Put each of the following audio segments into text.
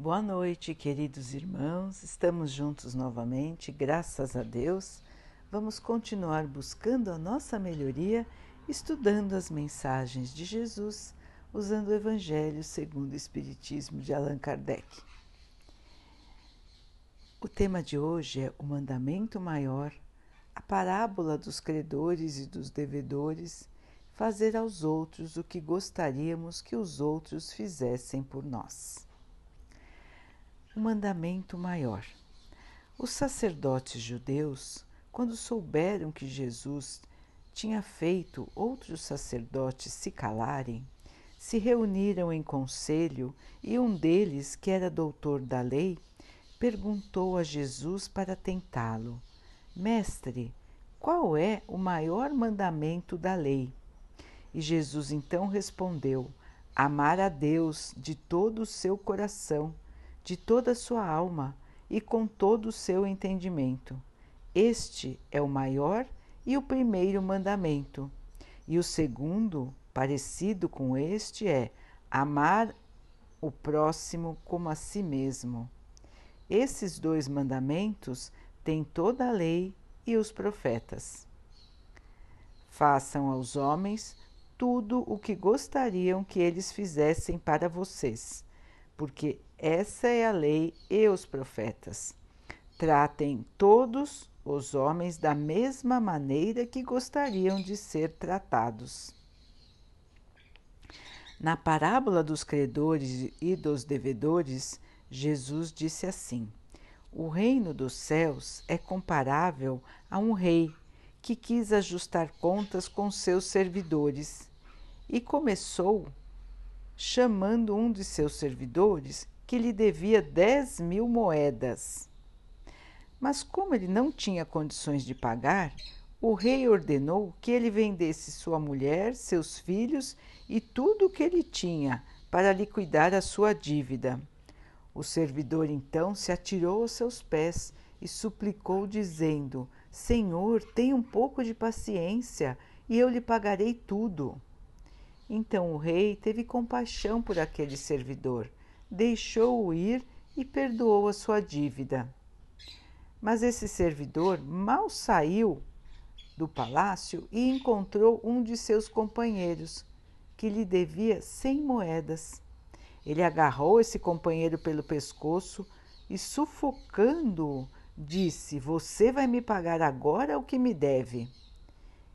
Boa noite, queridos irmãos. Estamos juntos novamente, graças a Deus. Vamos continuar buscando a nossa melhoria, estudando as mensagens de Jesus, usando o Evangelho segundo o Espiritismo de Allan Kardec. O tema de hoje é o mandamento maior, a parábola dos credores e dos devedores, fazer aos outros o que gostaríamos que os outros fizessem por nós o mandamento maior. Os sacerdotes judeus, quando souberam que Jesus tinha feito outros sacerdotes se calarem, se reuniram em conselho e um deles, que era doutor da lei, perguntou a Jesus para tentá-lo: Mestre, qual é o maior mandamento da lei? E Jesus então respondeu: Amar a Deus de todo o seu coração de toda a sua alma e com todo o seu entendimento. Este é o maior e o primeiro mandamento. E o segundo, parecido com este, é amar o próximo como a si mesmo. Esses dois mandamentos têm toda a lei e os profetas. Façam aos homens tudo o que gostariam que eles fizessem para vocês, porque essa é a lei e os profetas. Tratem todos os homens da mesma maneira que gostariam de ser tratados. Na parábola dos credores e dos devedores, Jesus disse assim: O reino dos céus é comparável a um rei que quis ajustar contas com seus servidores e começou chamando um de seus servidores que lhe devia dez mil moedas. Mas, como ele não tinha condições de pagar, o rei ordenou que ele vendesse sua mulher, seus filhos e tudo o que ele tinha para liquidar a sua dívida. O servidor então se atirou aos seus pés e suplicou, dizendo: Senhor, tenha um pouco de paciência e eu lhe pagarei tudo. Então o rei teve compaixão por aquele servidor deixou-o ir e perdoou a sua dívida. Mas esse servidor mal saiu do palácio e encontrou um de seus companheiros, que lhe devia cem moedas. Ele agarrou esse companheiro pelo pescoço e, sufocando-o, disse: Você vai me pagar agora o que me deve.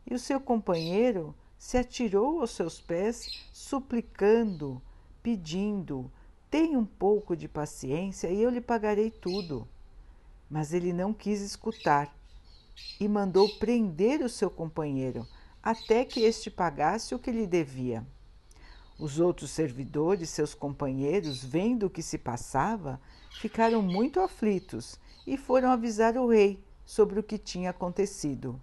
E o seu companheiro se atirou aos seus pés, suplicando, pedindo: Tenha um pouco de paciência e eu lhe pagarei tudo. Mas ele não quis escutar e mandou prender o seu companheiro até que este pagasse o que lhe devia. Os outros servidores, seus companheiros, vendo o que se passava, ficaram muito aflitos e foram avisar o rei sobre o que tinha acontecido.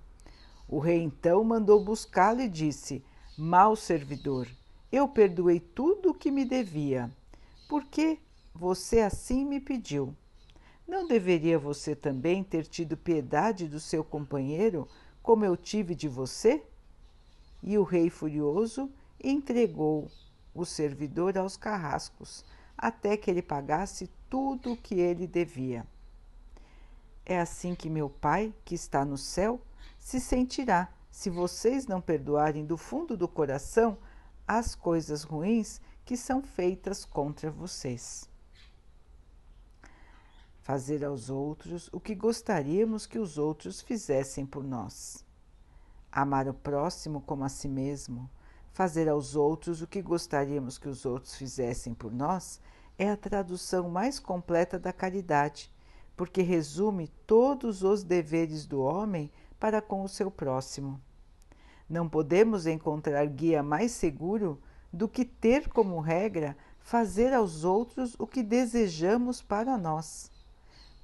O rei então mandou buscá-lo e disse: Mal servidor, eu perdoei tudo o que me devia porque você assim me pediu. Não deveria você também ter tido piedade do seu companheiro, como eu tive de você? E o rei furioso entregou o servidor aos carrascos, até que ele pagasse tudo o que ele devia. É assim que meu Pai, que está no céu, se sentirá se vocês não perdoarem do fundo do coração as coisas ruins que são feitas contra vocês. Fazer aos outros o que gostaríamos que os outros fizessem por nós. Amar o próximo como a si mesmo, fazer aos outros o que gostaríamos que os outros fizessem por nós, é a tradução mais completa da caridade, porque resume todos os deveres do homem para com o seu próximo. Não podemos encontrar guia mais seguro do que ter como regra fazer aos outros o que desejamos para nós.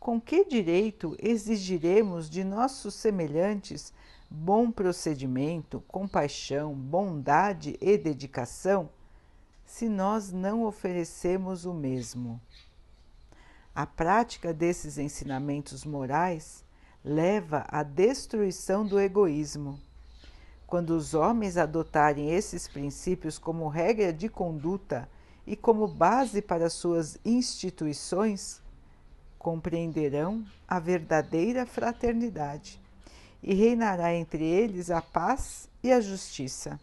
Com que direito exigiremos de nossos semelhantes bom procedimento, compaixão, bondade e dedicação, se nós não oferecemos o mesmo? A prática desses ensinamentos morais leva à destruição do egoísmo quando os homens adotarem esses princípios como regra de conduta e como base para suas instituições, compreenderão a verdadeira fraternidade e reinará entre eles a paz e a justiça.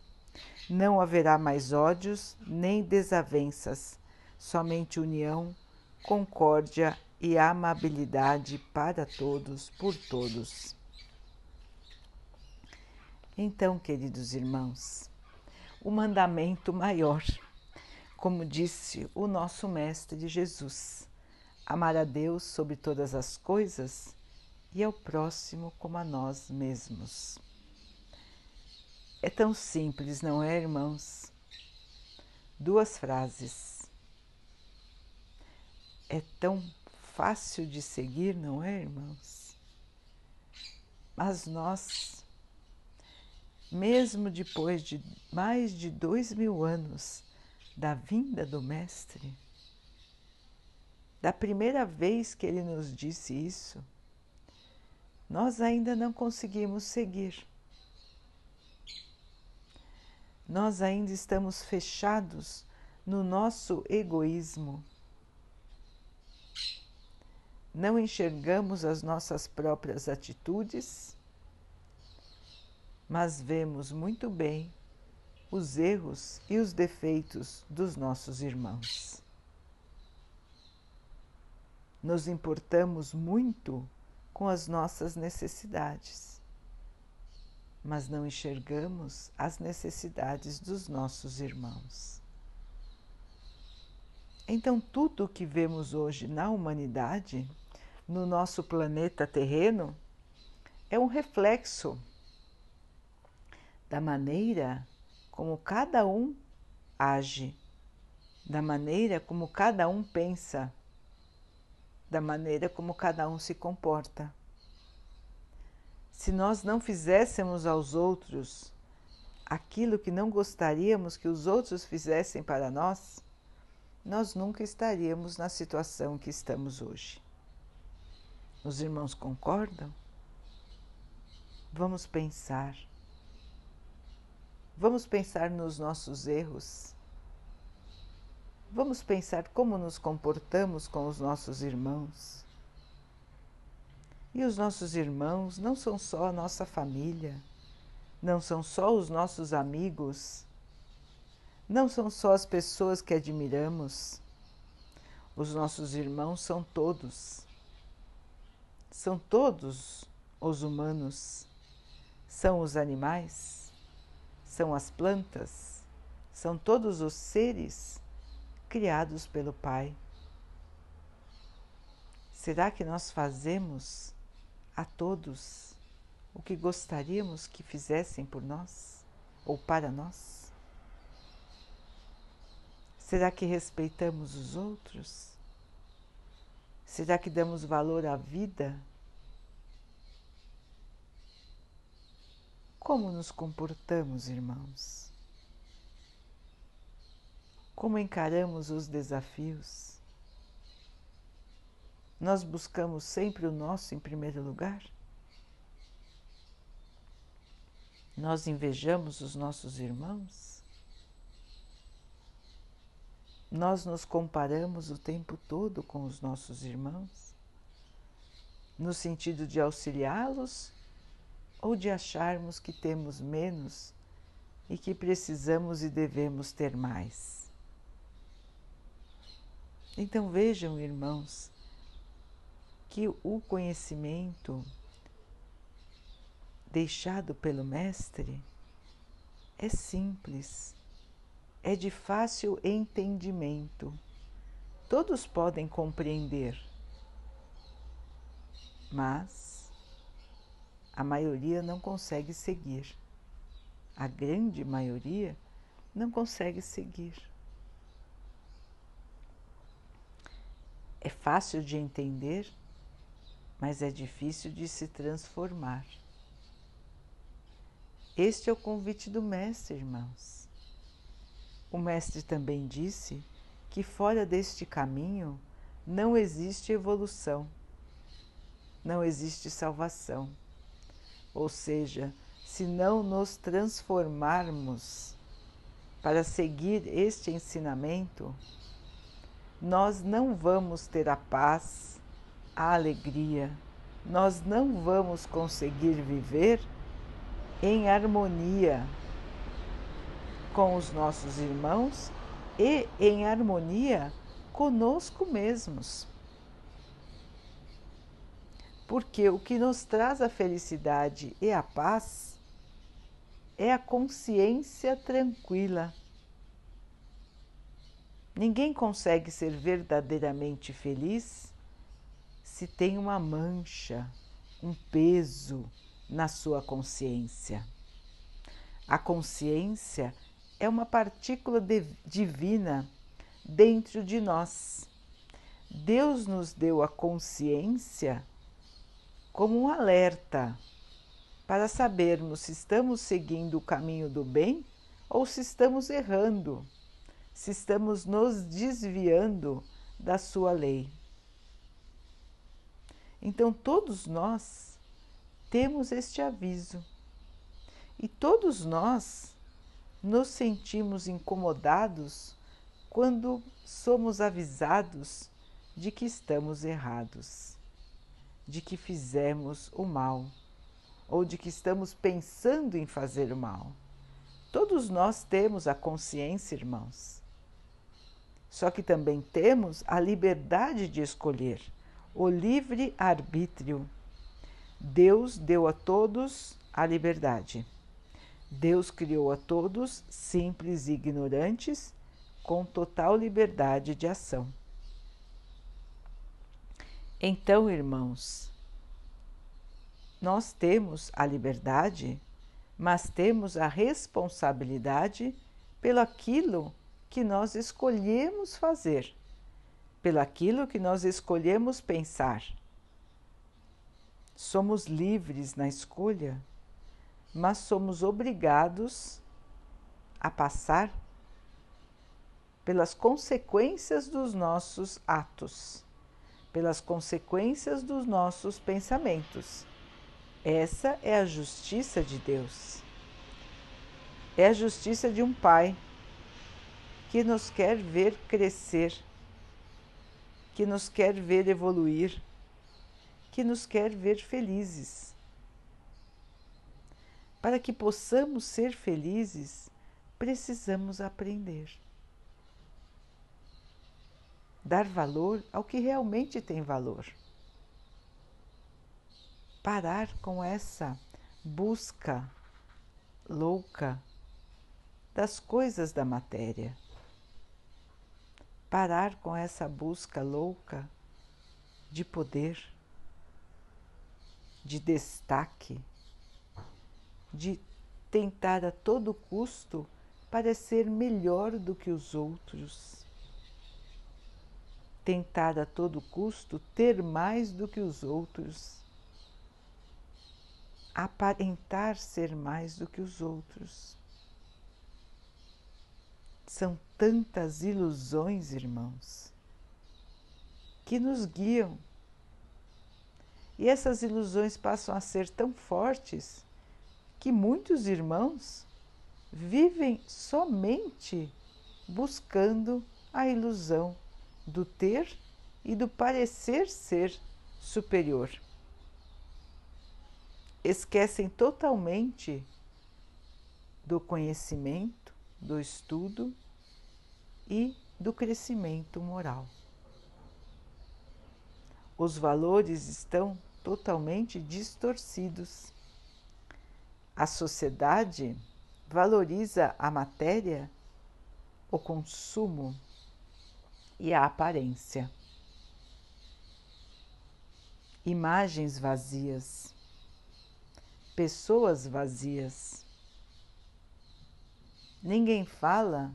Não haverá mais ódios nem desavenças, somente união, concórdia e amabilidade para todos, por todos. Então, queridos irmãos, o mandamento maior, como disse o nosso Mestre Jesus, amar a Deus sobre todas as coisas e ao próximo como a nós mesmos. É tão simples, não é, irmãos? Duas frases. É tão fácil de seguir, não é, irmãos? Mas nós mesmo depois de mais de dois mil anos da vinda do Mestre, da primeira vez que ele nos disse isso, nós ainda não conseguimos seguir. Nós ainda estamos fechados no nosso egoísmo. Não enxergamos as nossas próprias atitudes mas vemos muito bem os erros e os defeitos dos nossos irmãos. Nos importamos muito com as nossas necessidades, mas não enxergamos as necessidades dos nossos irmãos. Então, tudo o que vemos hoje na humanidade, no nosso planeta terreno, é um reflexo da maneira como cada um age, da maneira como cada um pensa, da maneira como cada um se comporta. Se nós não fizéssemos aos outros aquilo que não gostaríamos que os outros fizessem para nós, nós nunca estaríamos na situação que estamos hoje. Os irmãos concordam? Vamos pensar. Vamos pensar nos nossos erros. Vamos pensar como nos comportamos com os nossos irmãos. E os nossos irmãos não são só a nossa família, não são só os nossos amigos, não são só as pessoas que admiramos. Os nossos irmãos são todos. São todos os humanos, são os animais são as plantas, são todos os seres criados pelo Pai. Será que nós fazemos a todos o que gostaríamos que fizessem por nós ou para nós? Será que respeitamos os outros? Será que damos valor à vida Como nos comportamos, irmãos? Como encaramos os desafios? Nós buscamos sempre o nosso em primeiro lugar? Nós invejamos os nossos irmãos? Nós nos comparamos o tempo todo com os nossos irmãos, no sentido de auxiliá-los ou de acharmos que temos menos e que precisamos e devemos ter mais. Então vejam, irmãos, que o conhecimento deixado pelo Mestre é simples, é de fácil entendimento. Todos podem compreender, mas a maioria não consegue seguir. A grande maioria não consegue seguir. É fácil de entender, mas é difícil de se transformar. Este é o convite do Mestre, irmãos. O Mestre também disse que fora deste caminho não existe evolução, não existe salvação. Ou seja, se não nos transformarmos para seguir este ensinamento, nós não vamos ter a paz, a alegria, nós não vamos conseguir viver em harmonia com os nossos irmãos e em harmonia conosco mesmos. Porque o que nos traz a felicidade e a paz é a consciência tranquila. Ninguém consegue ser verdadeiramente feliz se tem uma mancha, um peso na sua consciência. A consciência é uma partícula divina dentro de nós. Deus nos deu a consciência como um alerta para sabermos se estamos seguindo o caminho do bem ou se estamos errando, se estamos nos desviando da sua lei. Então, todos nós temos este aviso e todos nós nos sentimos incomodados quando somos avisados de que estamos errados, de que fizemos o mal ou de que estamos pensando em fazer o mal. Todos nós temos a consciência, irmãos. Só que também temos a liberdade de escolher, o livre arbítrio. Deus deu a todos a liberdade. Deus criou a todos simples e ignorantes, com total liberdade de ação. Então, irmãos, nós temos a liberdade, mas temos a responsabilidade pelo aquilo que nós escolhemos fazer, pelo aquilo que nós escolhemos pensar. Somos livres na escolha mas somos obrigados a passar pelas consequências dos nossos atos, pelas consequências dos nossos pensamentos. Essa é a justiça de Deus. É a justiça de um Pai que nos quer ver crescer, que nos quer ver evoluir, que nos quer ver felizes. Para que possamos ser felizes, precisamos aprender. Dar valor ao que realmente tem valor. Parar com essa busca louca das coisas da matéria. Parar com essa busca louca de poder, de destaque de tentar a todo custo parecer melhor do que os outros, tentar a todo custo ter mais do que os outros, aparentar ser mais do que os outros. São tantas ilusões, irmãos, que nos guiam. E essas ilusões passam a ser tão fortes que muitos irmãos vivem somente buscando a ilusão do ter e do parecer ser superior. Esquecem totalmente do conhecimento, do estudo e do crescimento moral. Os valores estão totalmente distorcidos a sociedade valoriza a matéria, o consumo e a aparência. Imagens vazias, pessoas vazias. Ninguém fala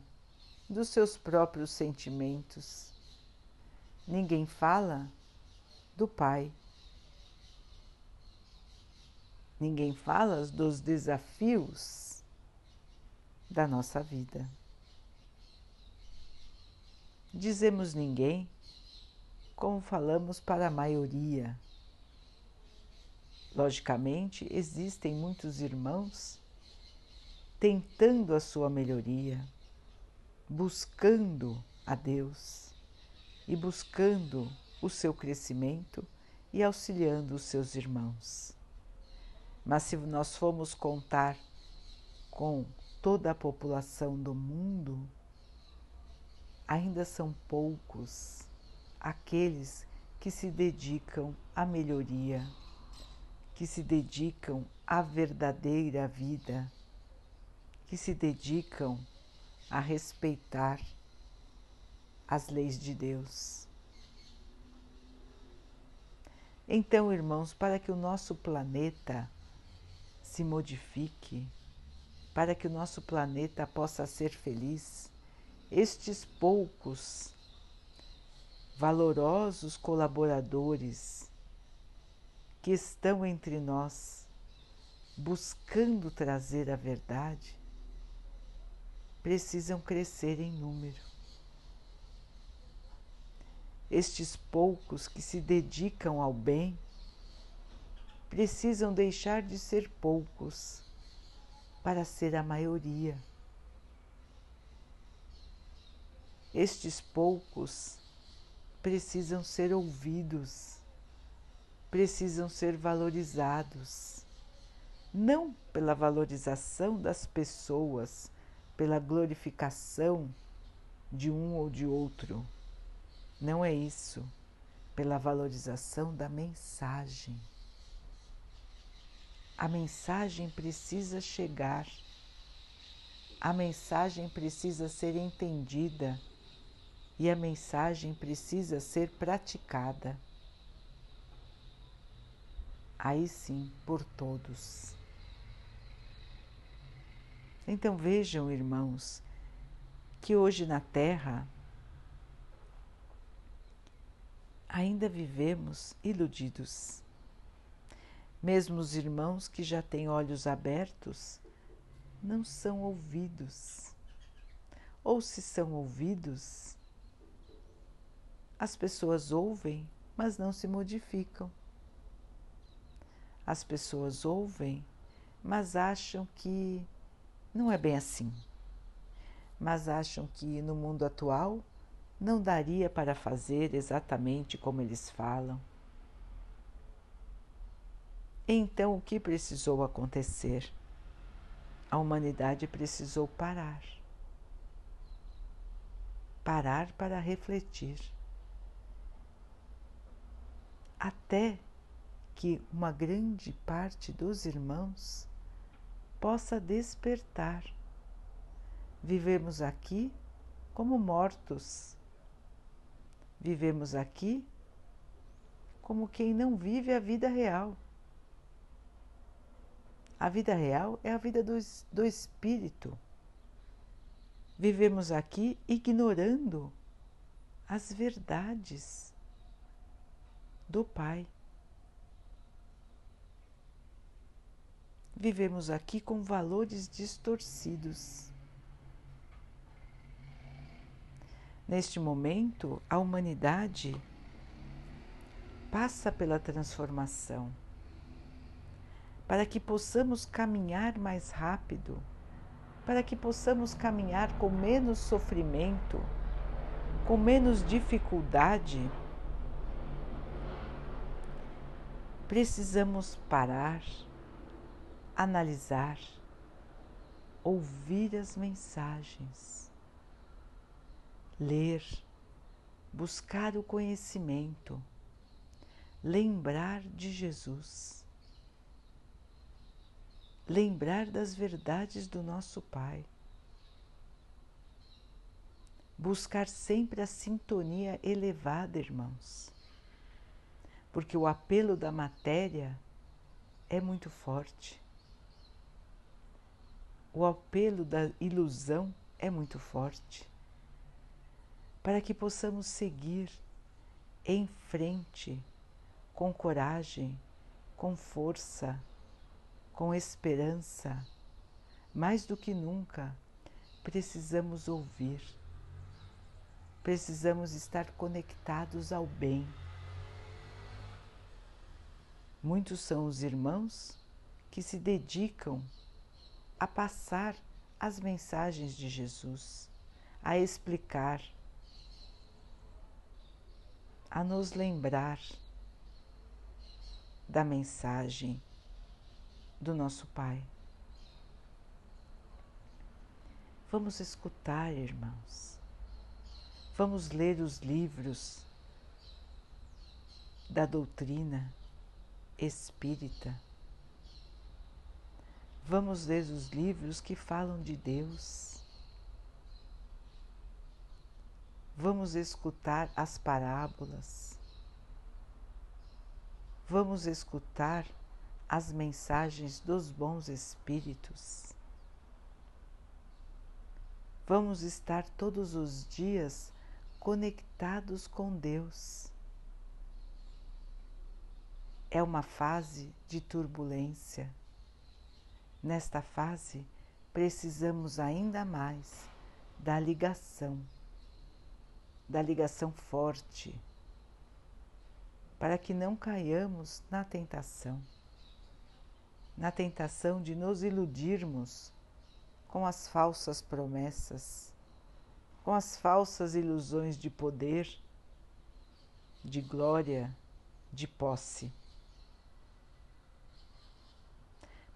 dos seus próprios sentimentos. Ninguém fala do Pai. Ninguém fala dos desafios da nossa vida. Dizemos ninguém como falamos para a maioria. Logicamente, existem muitos irmãos tentando a sua melhoria, buscando a Deus e buscando o seu crescimento e auxiliando os seus irmãos. Mas se nós formos contar com toda a população do mundo, ainda são poucos aqueles que se dedicam à melhoria, que se dedicam à verdadeira vida, que se dedicam a respeitar as leis de Deus. Então, irmãos, para que o nosso planeta se modifique, para que o nosso planeta possa ser feliz, estes poucos valorosos colaboradores que estão entre nós, buscando trazer a verdade, precisam crescer em número. Estes poucos que se dedicam ao bem precisam deixar de ser poucos para ser a maioria. Estes poucos precisam ser ouvidos, precisam ser valorizados, não pela valorização das pessoas, pela glorificação de um ou de outro. Não é isso, pela valorização da mensagem. A mensagem precisa chegar, a mensagem precisa ser entendida e a mensagem precisa ser praticada. Aí sim, por todos. Então vejam, irmãos, que hoje na Terra ainda vivemos iludidos. Mesmo os irmãos que já têm olhos abertos não são ouvidos. Ou se são ouvidos, as pessoas ouvem, mas não se modificam. As pessoas ouvem, mas acham que não é bem assim. Mas acham que no mundo atual não daria para fazer exatamente como eles falam. Então, o que precisou acontecer? A humanidade precisou parar. Parar para refletir até que uma grande parte dos irmãos possa despertar. Vivemos aqui como mortos. Vivemos aqui como quem não vive a vida real. A vida real é a vida do, do espírito. Vivemos aqui ignorando as verdades do Pai. Vivemos aqui com valores distorcidos. Neste momento, a humanidade passa pela transformação para que possamos caminhar mais rápido, para que possamos caminhar com menos sofrimento, com menos dificuldade precisamos parar, analisar, ouvir as mensagens, ler, buscar o conhecimento, lembrar de Jesus, lembrar das verdades do nosso Pai buscar sempre a sintonia elevada, irmãos porque o apelo da matéria é muito forte. O apelo da ilusão é muito forte. Para que possamos seguir em frente com coragem, com força, com esperança, mais do que nunca, precisamos ouvir, precisamos estar conectados ao bem. Muitos são os irmãos que se dedicam a passar as mensagens de Jesus, a explicar, a nos lembrar da mensagem do nosso Pai. Vamos escutar, irmãos. Vamos ler os livros da doutrina espírita. Vamos ler os livros que falam de Deus. Vamos escutar as parábolas. Vamos escutar as mensagens dos bons espíritos. Vamos estar todos os dias conectados com Deus. É uma fase de turbulência. Nesta fase, precisamos ainda mais da ligação, da ligação forte, para que não caiamos na tentação na tentação de nos iludirmos com as falsas promessas, com as falsas ilusões de poder, de glória, de posse.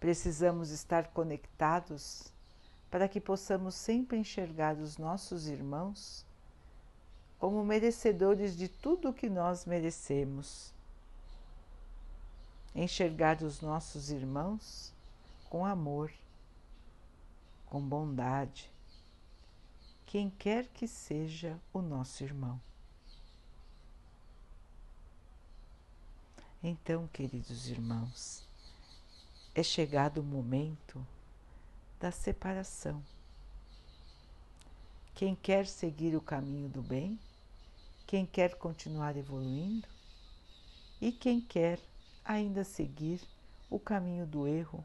Precisamos estar conectados para que possamos sempre enxergar os nossos irmãos como merecedores de tudo o que nós merecemos enxergar os nossos irmãos com amor, com bondade, quem quer que seja o nosso irmão. Então, queridos irmãos, é chegado o momento da separação. Quem quer seguir o caminho do bem, quem quer continuar evoluindo e quem quer ainda seguir o caminho do erro,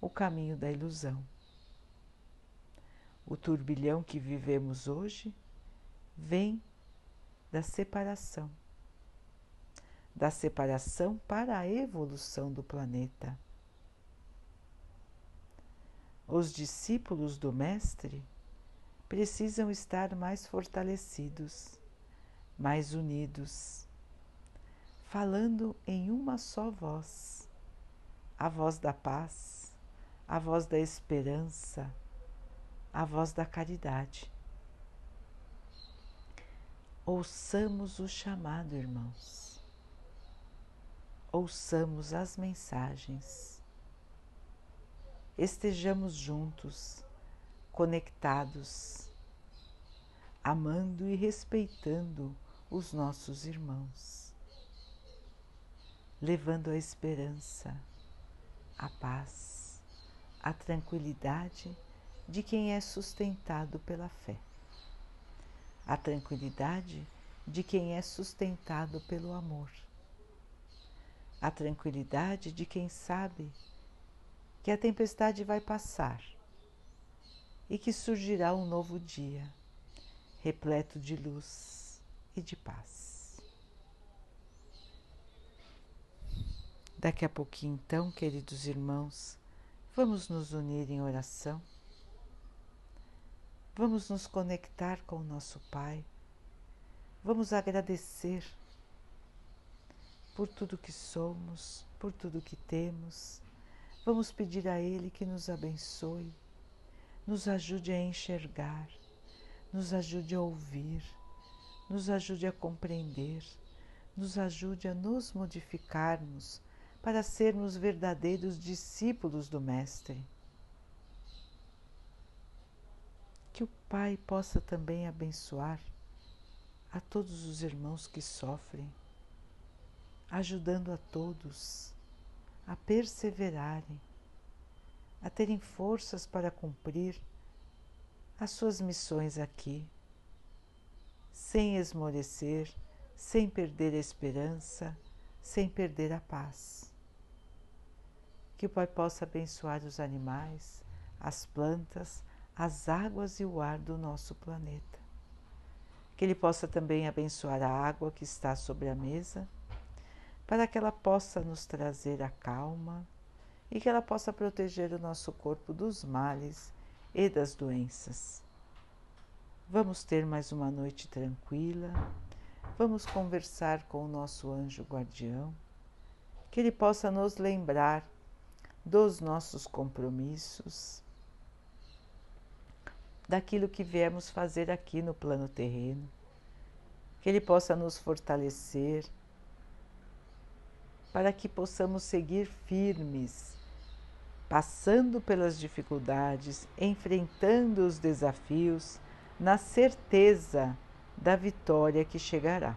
o caminho da ilusão. O turbilhão que vivemos hoje vem da separação, da separação para a evolução do planeta. Os discípulos do Mestre precisam estar mais fortalecidos, mais unidos falando em uma só voz, a voz da paz, a voz da esperança, a voz da caridade. Ouçamos o chamado, irmãos. Ouçamos as mensagens. Estejamos juntos, conectados, amando e respeitando os nossos irmãos levando a esperança, a paz, a tranquilidade de quem é sustentado pela fé, a tranquilidade de quem é sustentado pelo amor, a tranquilidade de quem sabe que a tempestade vai passar e que surgirá um novo dia, repleto de luz e de paz. Daqui a pouquinho, então, queridos irmãos, vamos nos unir em oração. Vamos nos conectar com o nosso Pai. Vamos agradecer por tudo que somos, por tudo que temos. Vamos pedir a Ele que nos abençoe, nos ajude a enxergar, nos ajude a ouvir, nos ajude a compreender, nos ajude a nos modificarmos para sermos verdadeiros discípulos do Mestre. Que o Pai possa também abençoar a todos os irmãos que sofrem, ajudando a todos a perseverarem, a terem forças para cumprir as suas missões aqui, sem esmorecer, sem perder a esperança, sem perder a paz que o Pai possa abençoar os animais, as plantas, as águas e o ar do nosso planeta. Que Ele possa também abençoar a água que está sobre a mesa, para que ela possa nos trazer a calma e que ela possa proteger o nosso corpo dos males e das doenças. Vamos ter mais uma noite tranquila. Vamos conversar com o nosso anjo guardião, que ele possa nos lembrar dos nossos compromissos, daquilo que viemos fazer aqui no plano terreno, que ele possa nos fortalecer para que possamos seguir firmes, passando pelas dificuldades, enfrentando os desafios na certeza da vitória que chegará.